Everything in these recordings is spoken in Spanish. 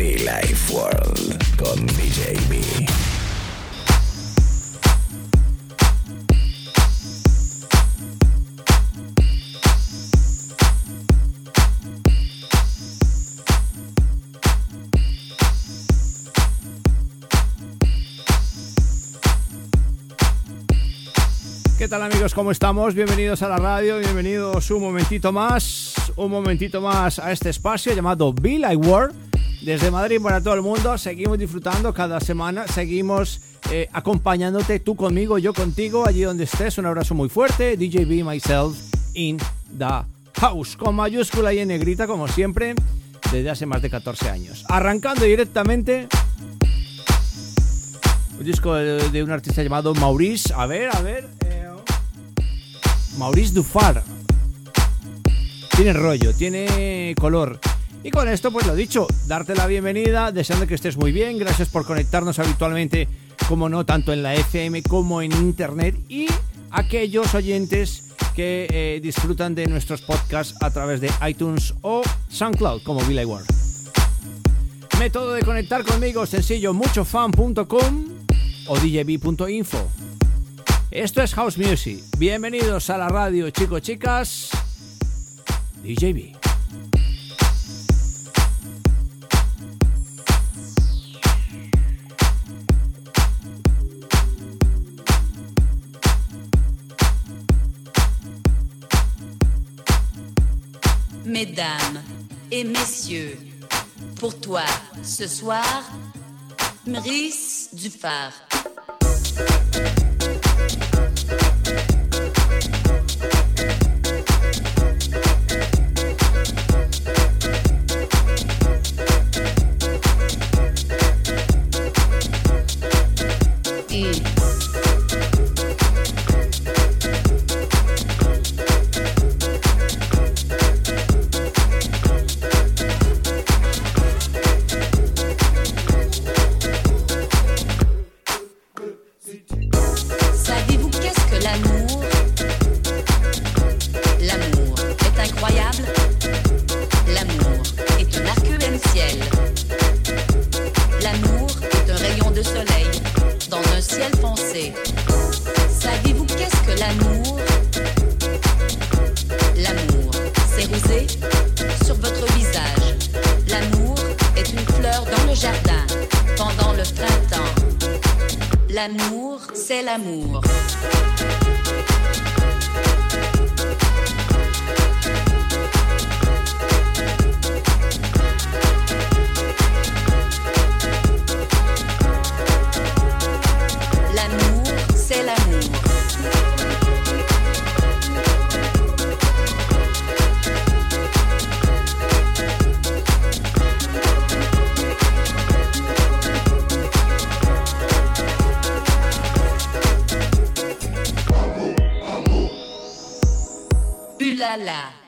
Be Life World con DJ B. ¿Qué tal amigos? ¿Cómo estamos? Bienvenidos a la radio, bienvenidos un momentito más, un momentito más a este espacio llamado Be Like World. Desde Madrid para todo el mundo, seguimos disfrutando cada semana, seguimos eh, acompañándote tú conmigo, yo contigo, allí donde estés. Un abrazo muy fuerte, DJ B, myself, in the house, con mayúscula y en negrita como siempre, desde hace más de 14 años. Arrancando directamente un disco de, de un artista llamado Maurice. A ver, a ver. eh, Maurice Dufar. Tiene rollo, tiene color. Y con esto, pues lo dicho, darte la bienvenida, deseando que estés muy bien. Gracias por conectarnos habitualmente, como no, tanto en la FM como en internet. Y aquellos oyentes que eh, disfrutan de nuestros podcasts a través de iTunes o SoundCloud, como Billy Ward. Método de conectar conmigo sencillo, muchofan.com o djb.info. Esto es House Music. Bienvenidos a la radio, chicos, chicas. DJB. Mesdames et messieurs, pour toi, ce soir, Maurice Dufard. Ulala.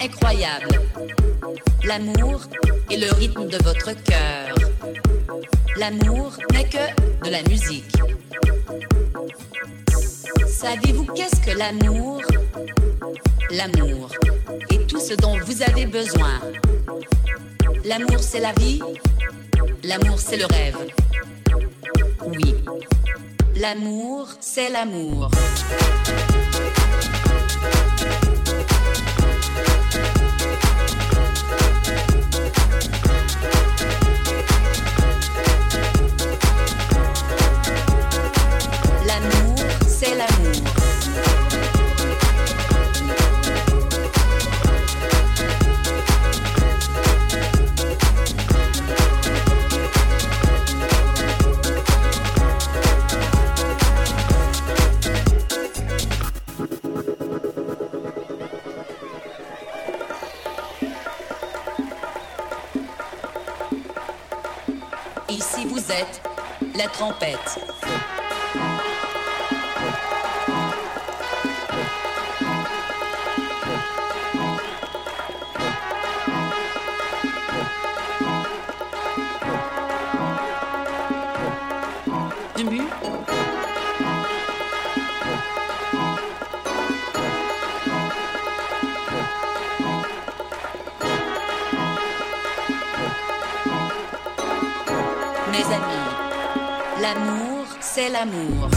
Incroyable. L'amour est le rythme de votre cœur. L'amour n'est que de la musique. Savez-vous qu'est-ce que l'amour? L'amour est tout ce dont vous avez besoin. L'amour, c'est la vie. L'amour, c'est le rêve. Oui. L'amour, c'est. L'amour, la trompette. L'amour,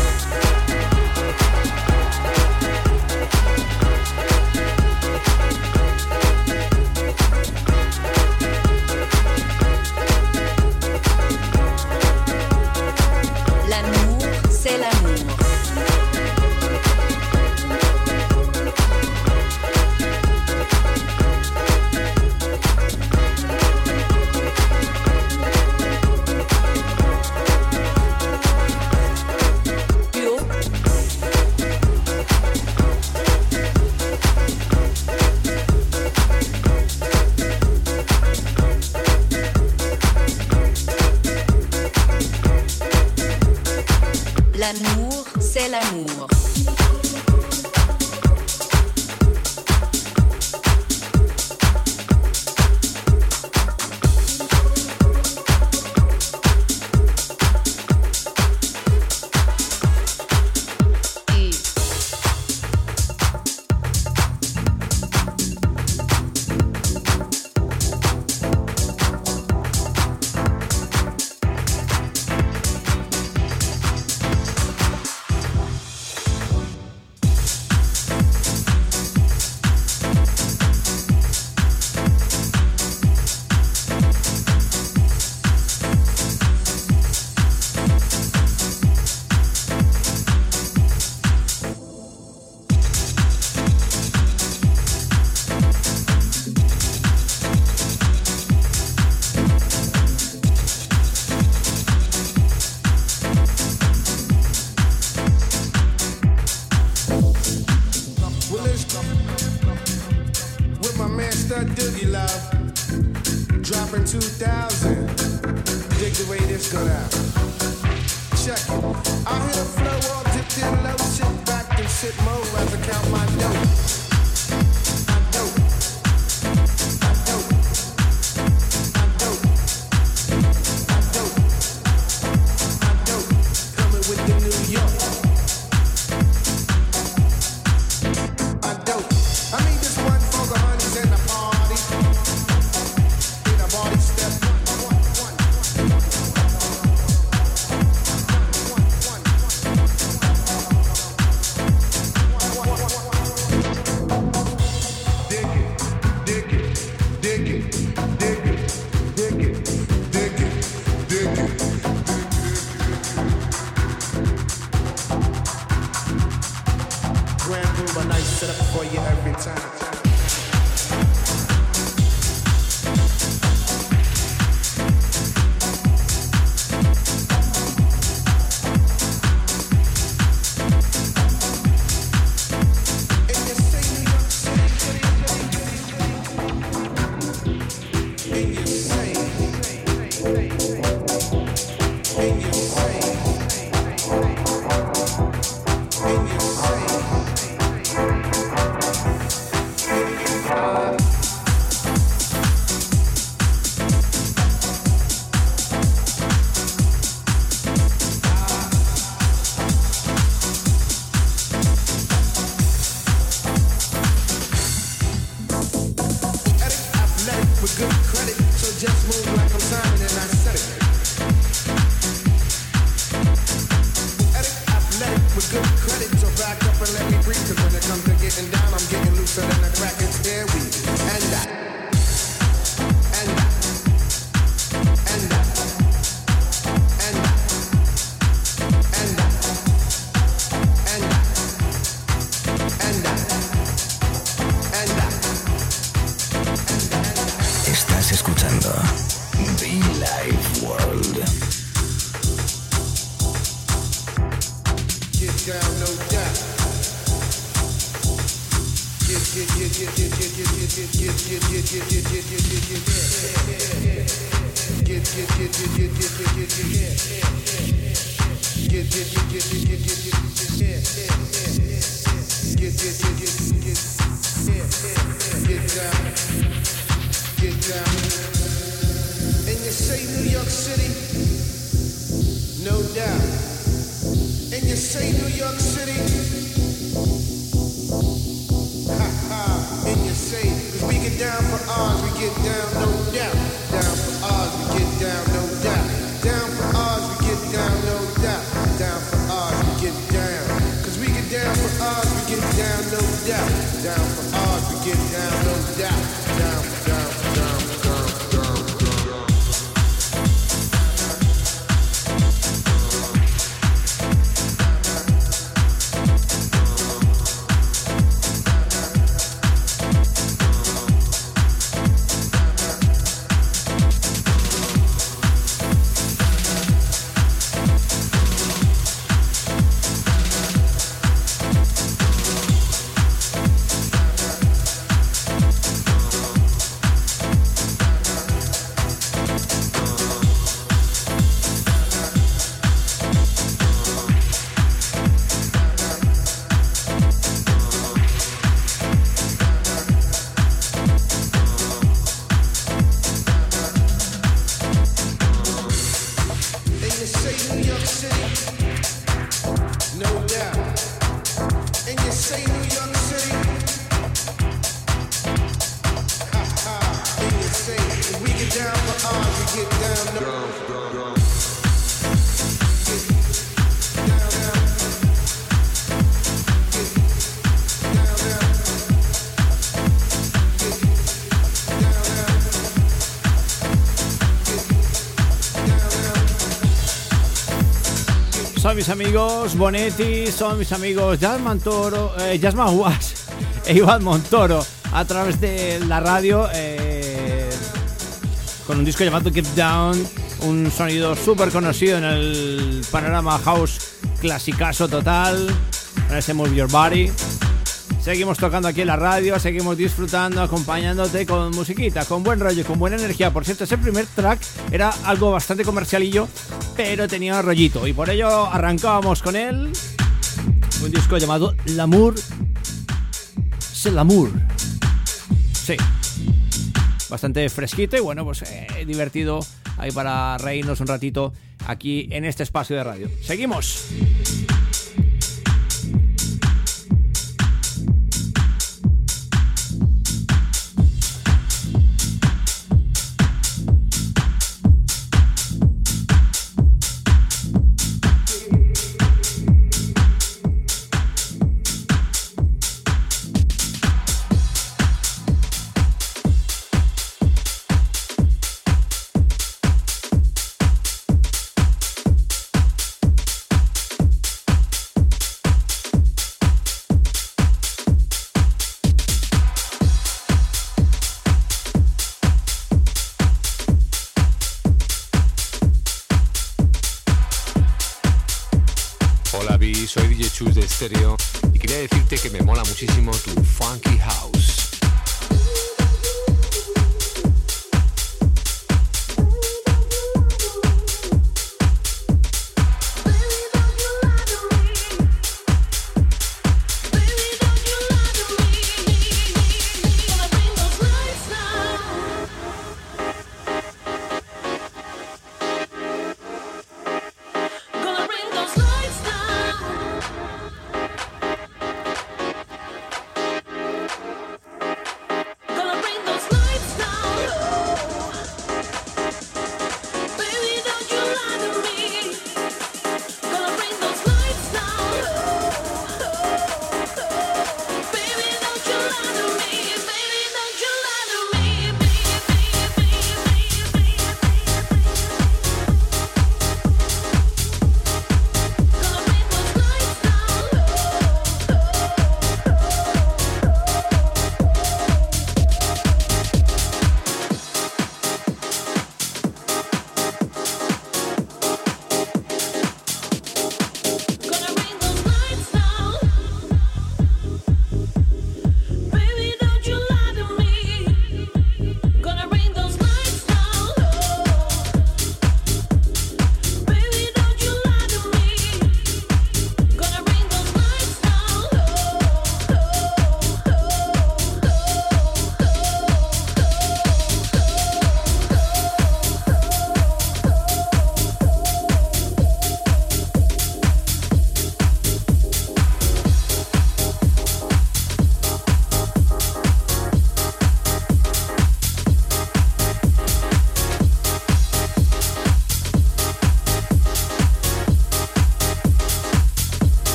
amigos Bonetti, son mis amigos Jazz Montoro, eh, e Iván Montoro a través de la radio eh, con un disco llamado Keep Down, un sonido súper conocido en el panorama house clasicazo total, con ese Move Your Body. Seguimos tocando aquí en la radio, seguimos disfrutando, acompañándote con musiquita, con buen rollo, con buena energía. Por cierto, ese primer track era algo bastante comercialillo, pero tenía rollito. Y por ello arrancábamos con él. Un disco llamado L'amour. C'est l'amour. Sí. Bastante fresquito y bueno, pues eh, divertido ahí para reírnos un ratito aquí en este espacio de radio. Seguimos.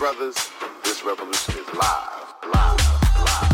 Brothers, this revolution is live, live, live.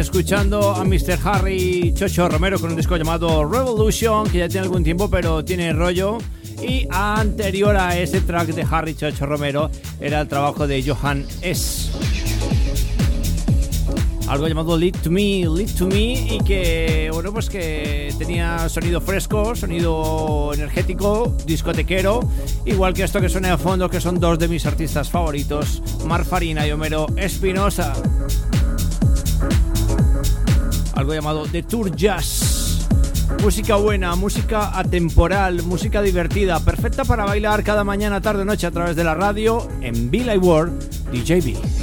Escuchando a Mr. Harry Chocho Romero con un disco llamado Revolution, que ya tiene algún tiempo, pero tiene rollo. Y anterior a ese track de Harry Chocho Romero era el trabajo de Johan S. Algo llamado Lead to Me, Lead to Me, y que, bueno, pues que tenía sonido fresco, sonido energético, discotequero, igual que esto que suena a fondo, que son dos de mis artistas favoritos, Mar Farina y Homero Espinosa algo llamado The Tour Jazz. Música buena, música atemporal, música divertida, perfecta para bailar cada mañana, tarde noche a través de la radio en Bill World DJB.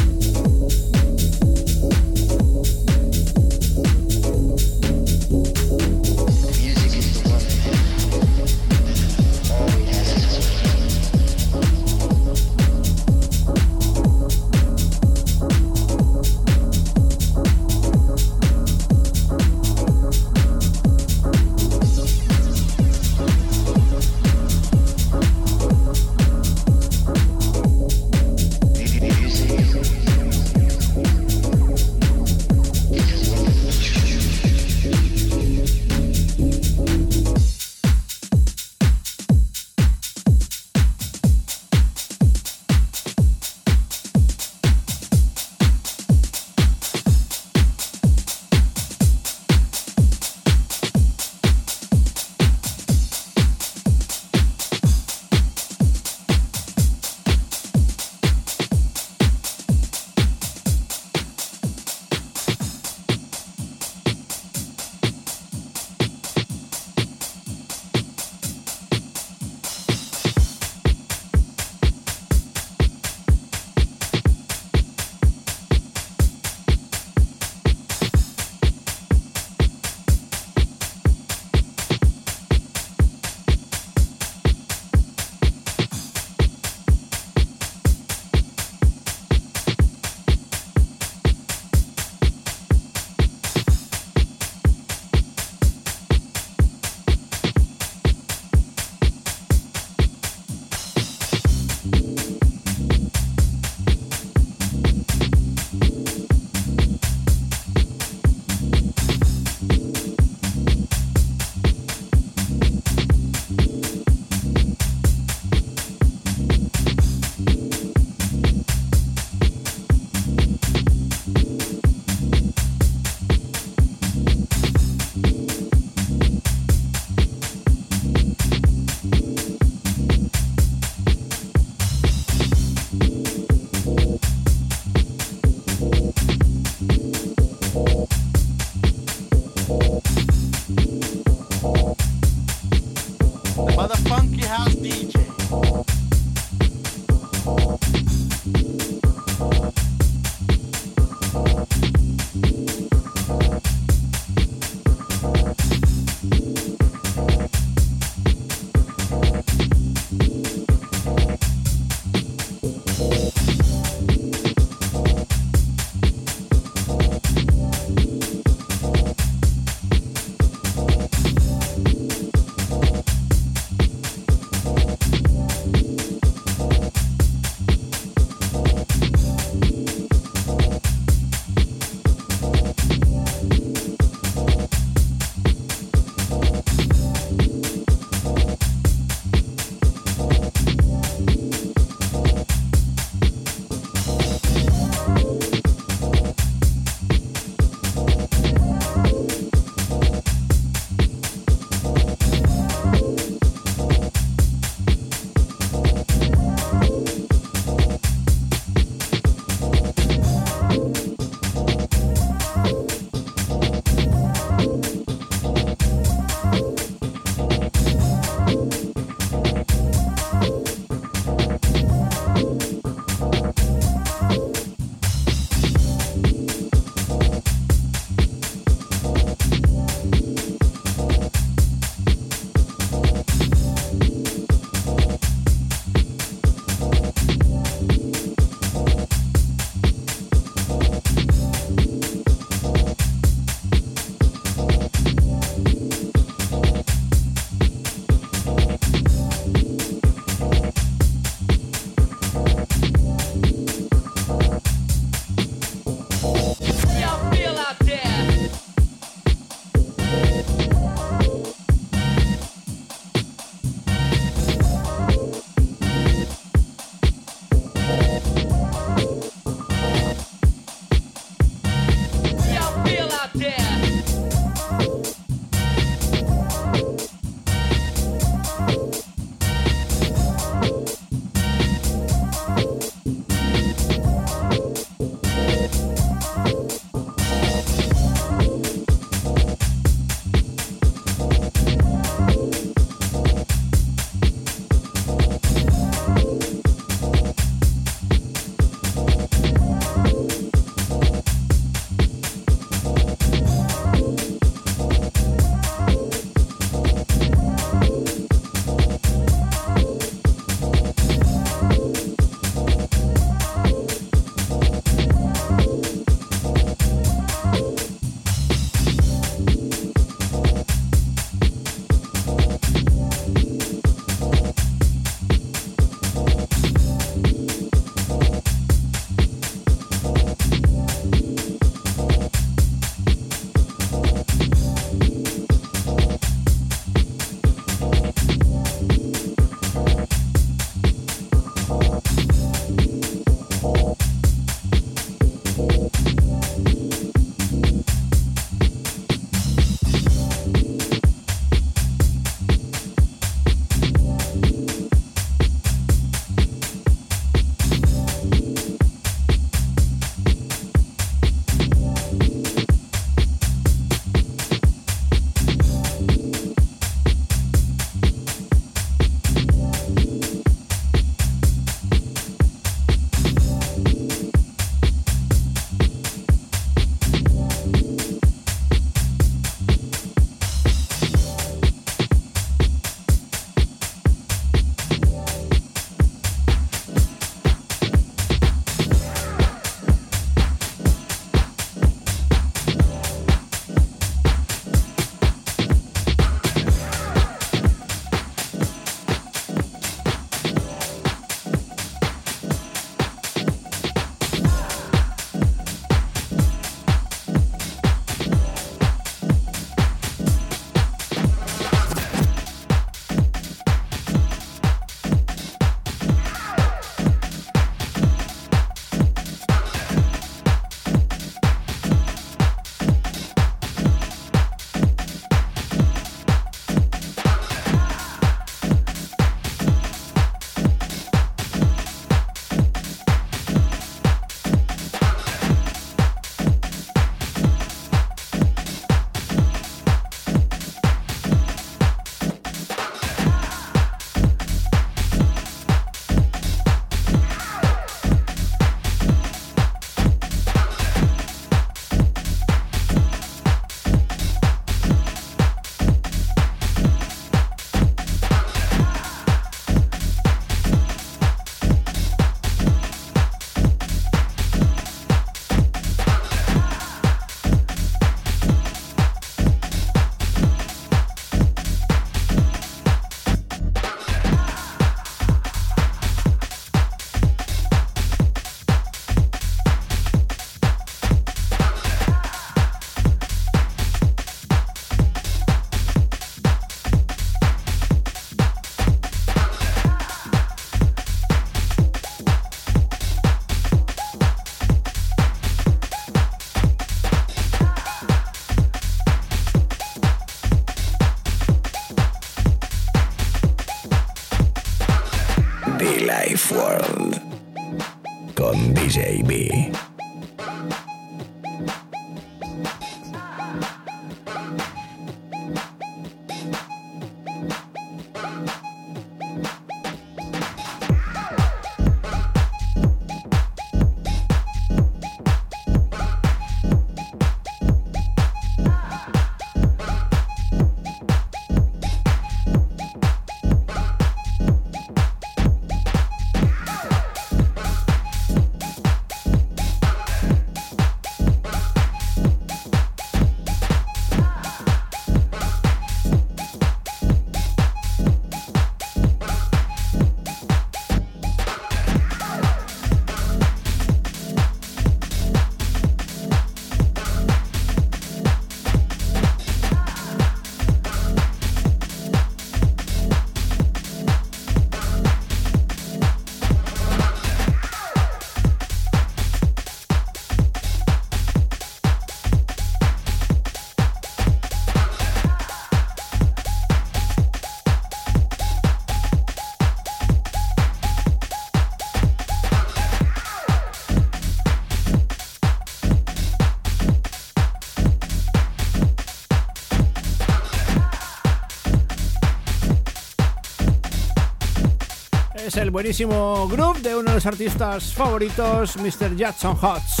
El buenísimo groove de uno de los artistas favoritos, Mr. Jackson Hotz.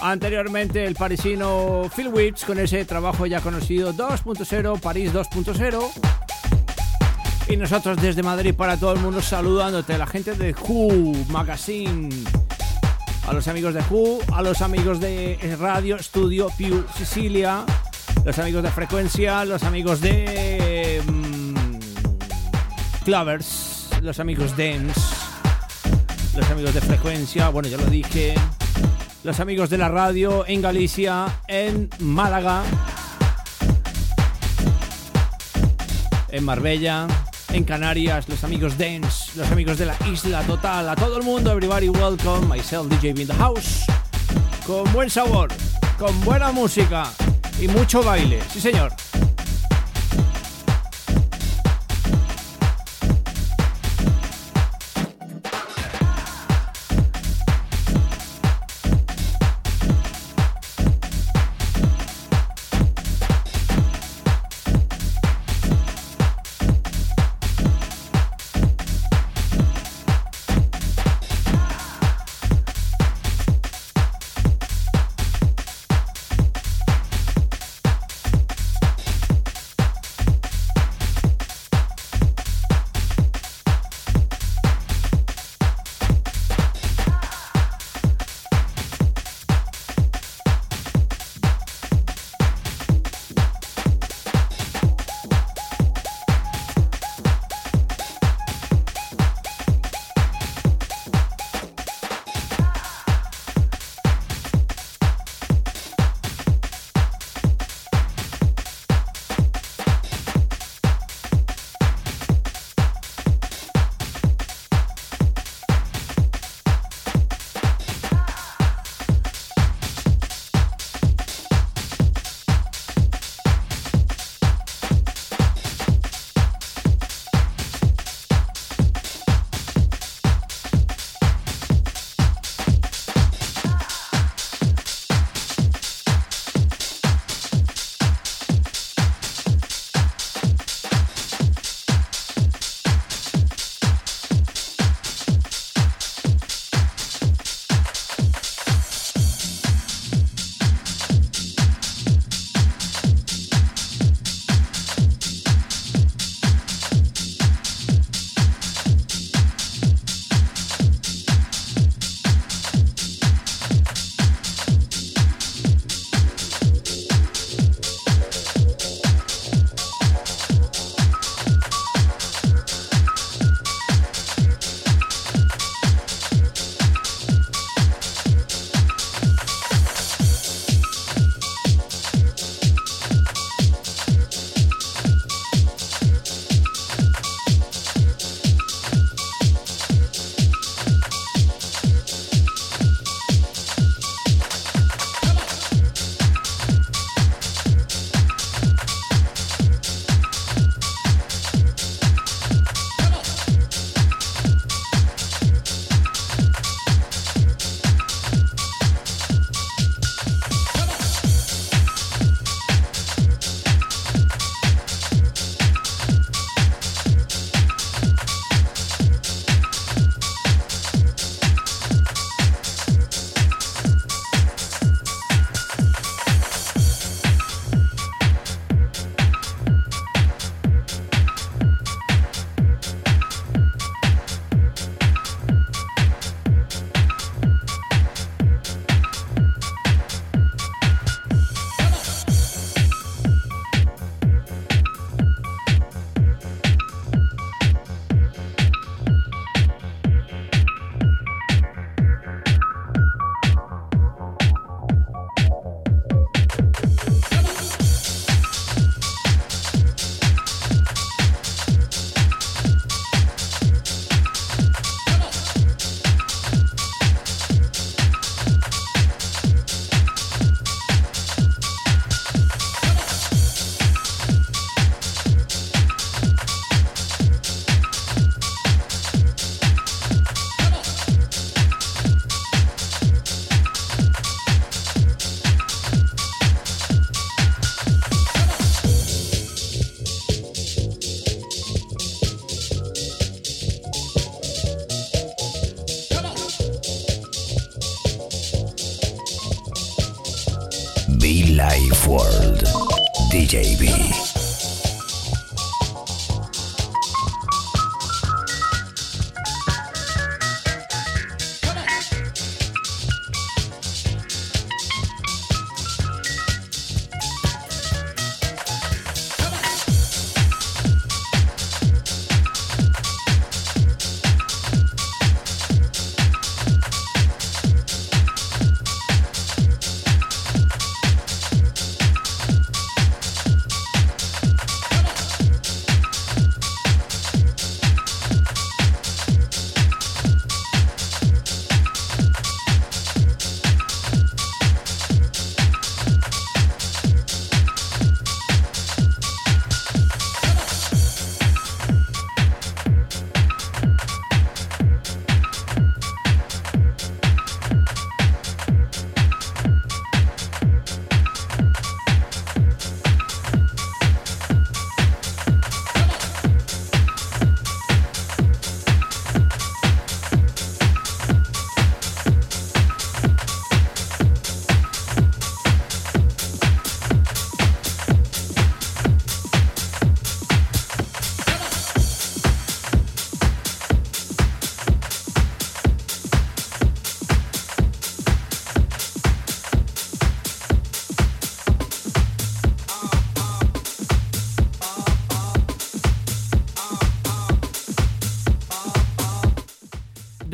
Anteriormente el parisino Phil Wicks con ese trabajo ya conocido 2.0, París 2.0. Y nosotros desde Madrid para todo el mundo saludándote, la gente de Who Magazine, a los amigos de Who, a los amigos de Radio Studio Pew Sicilia, los amigos de Frecuencia, los amigos de Clovers, los amigos Dance, los amigos de Frecuencia, bueno ya lo dije, los amigos de la radio en Galicia, en Málaga, en Marbella, en Canarias, los amigos Dance, los amigos de la Isla Total, a todo el mundo, everybody welcome, myself DJ in the house, con buen sabor, con buena música y mucho baile, sí señor.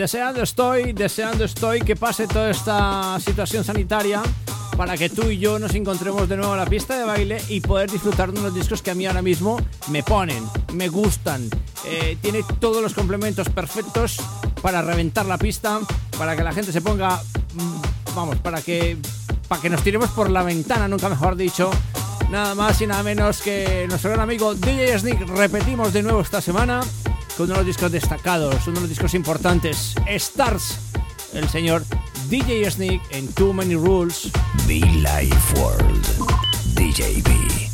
Deseando estoy, deseando estoy que pase toda esta situación sanitaria para que tú y yo nos encontremos de nuevo en la pista de baile y poder disfrutar de unos discos que a mí ahora mismo me ponen, me gustan. Eh, tiene todos los complementos perfectos para reventar la pista, para que la gente se ponga, mm, vamos, para que, para que nos tiremos por la ventana, nunca mejor dicho. Nada más y nada menos que nuestro gran amigo DJ Sneak. Repetimos de nuevo esta semana uno de los discos destacados, uno de los discos importantes, Stars, el señor DJ Sneak en Too Many Rules. Be Life World, DJB.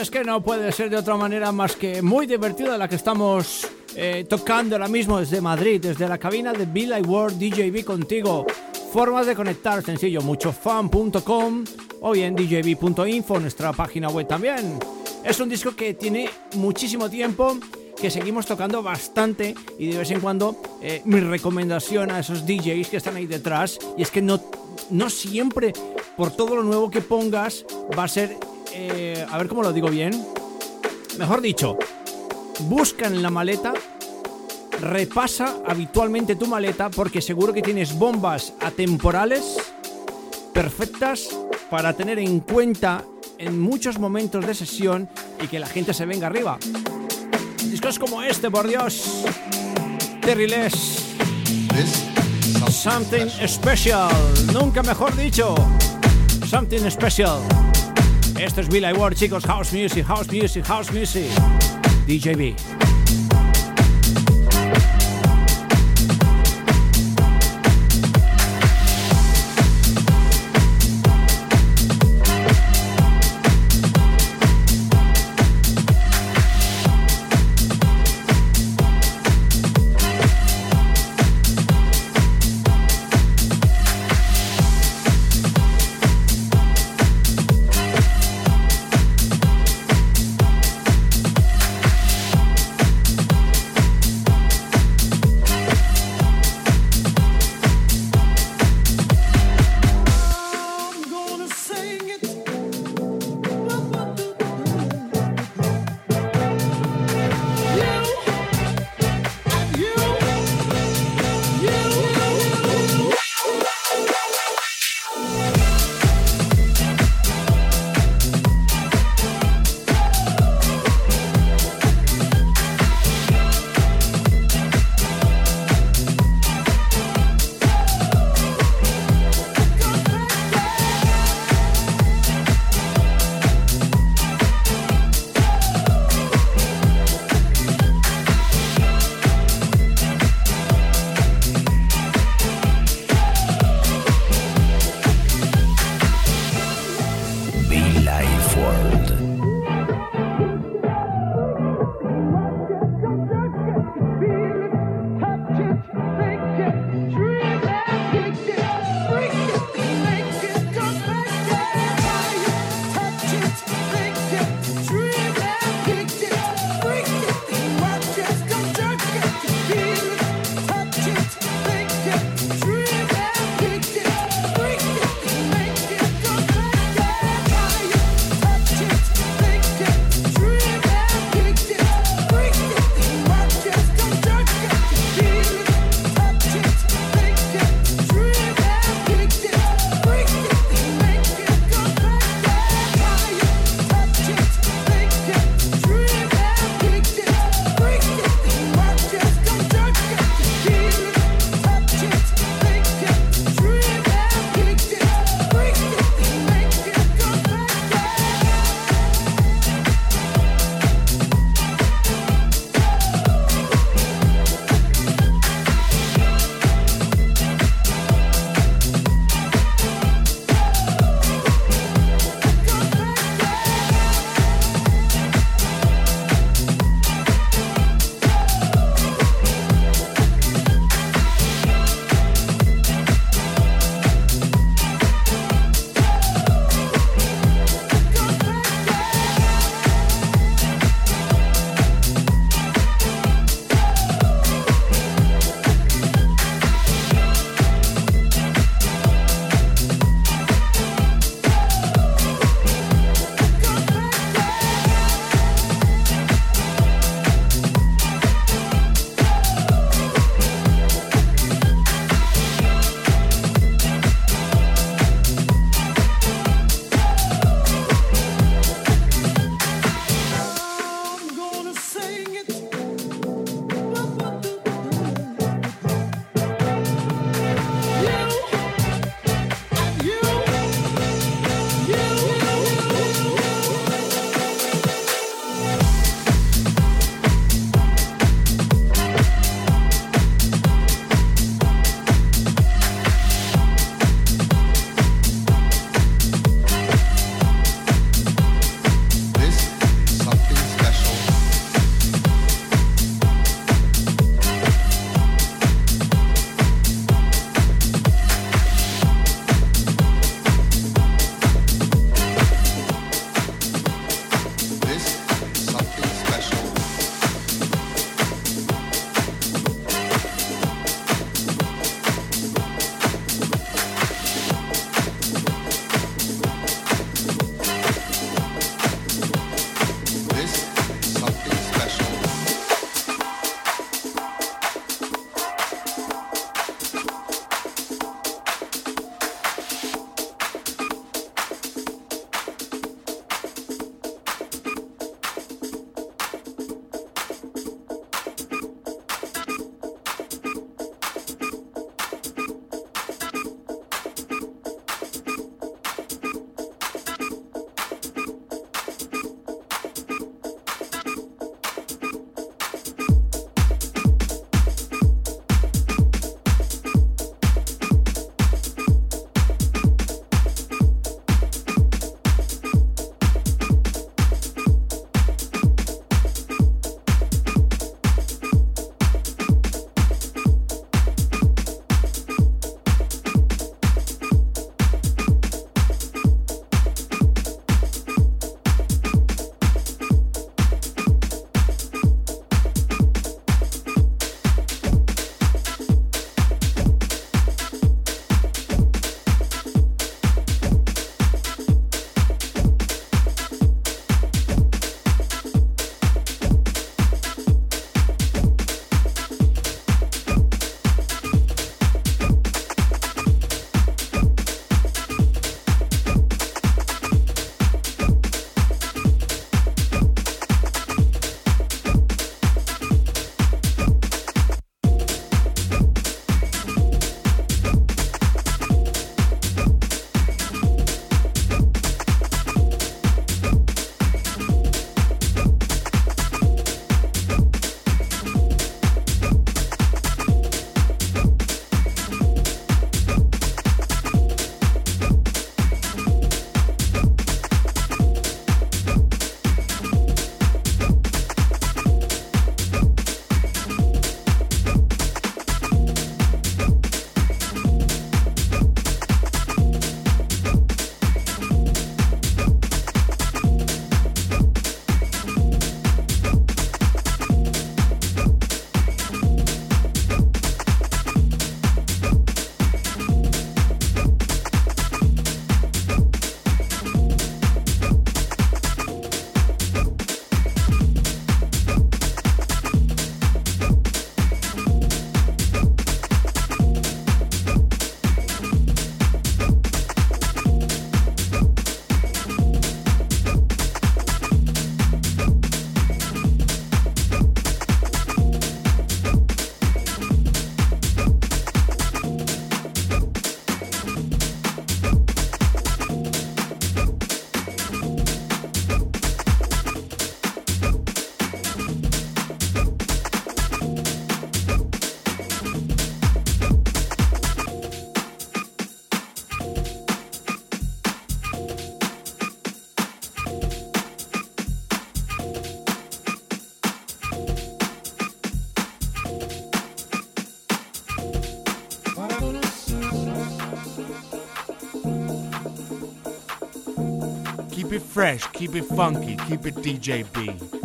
Es que no puede ser de otra manera más que muy divertida la que estamos eh, tocando ahora mismo desde Madrid, desde la cabina de Bill World DJB contigo. Formas de conectar sencillo, muchofan.com o bien djb.info, nuestra página web también. Es un disco que tiene muchísimo tiempo, que seguimos tocando bastante y de vez en cuando eh, mi recomendación a esos DJs que están ahí detrás, y es que no, no siempre por todo lo nuevo que pongas va a ser eh, a ver cómo lo digo bien. Mejor dicho, busca en la maleta, repasa habitualmente tu maleta porque seguro que tienes bombas atemporales perfectas para tener en cuenta en muchos momentos de sesión y que la gente se venga arriba. Discos como este, por Dios. Terry Less. Something special. Nunca mejor dicho. Something special. Esto es Bill Ward, chicos. House Music, House Music, House Music. DJB. Fresh, keep it funky, keep it DJB.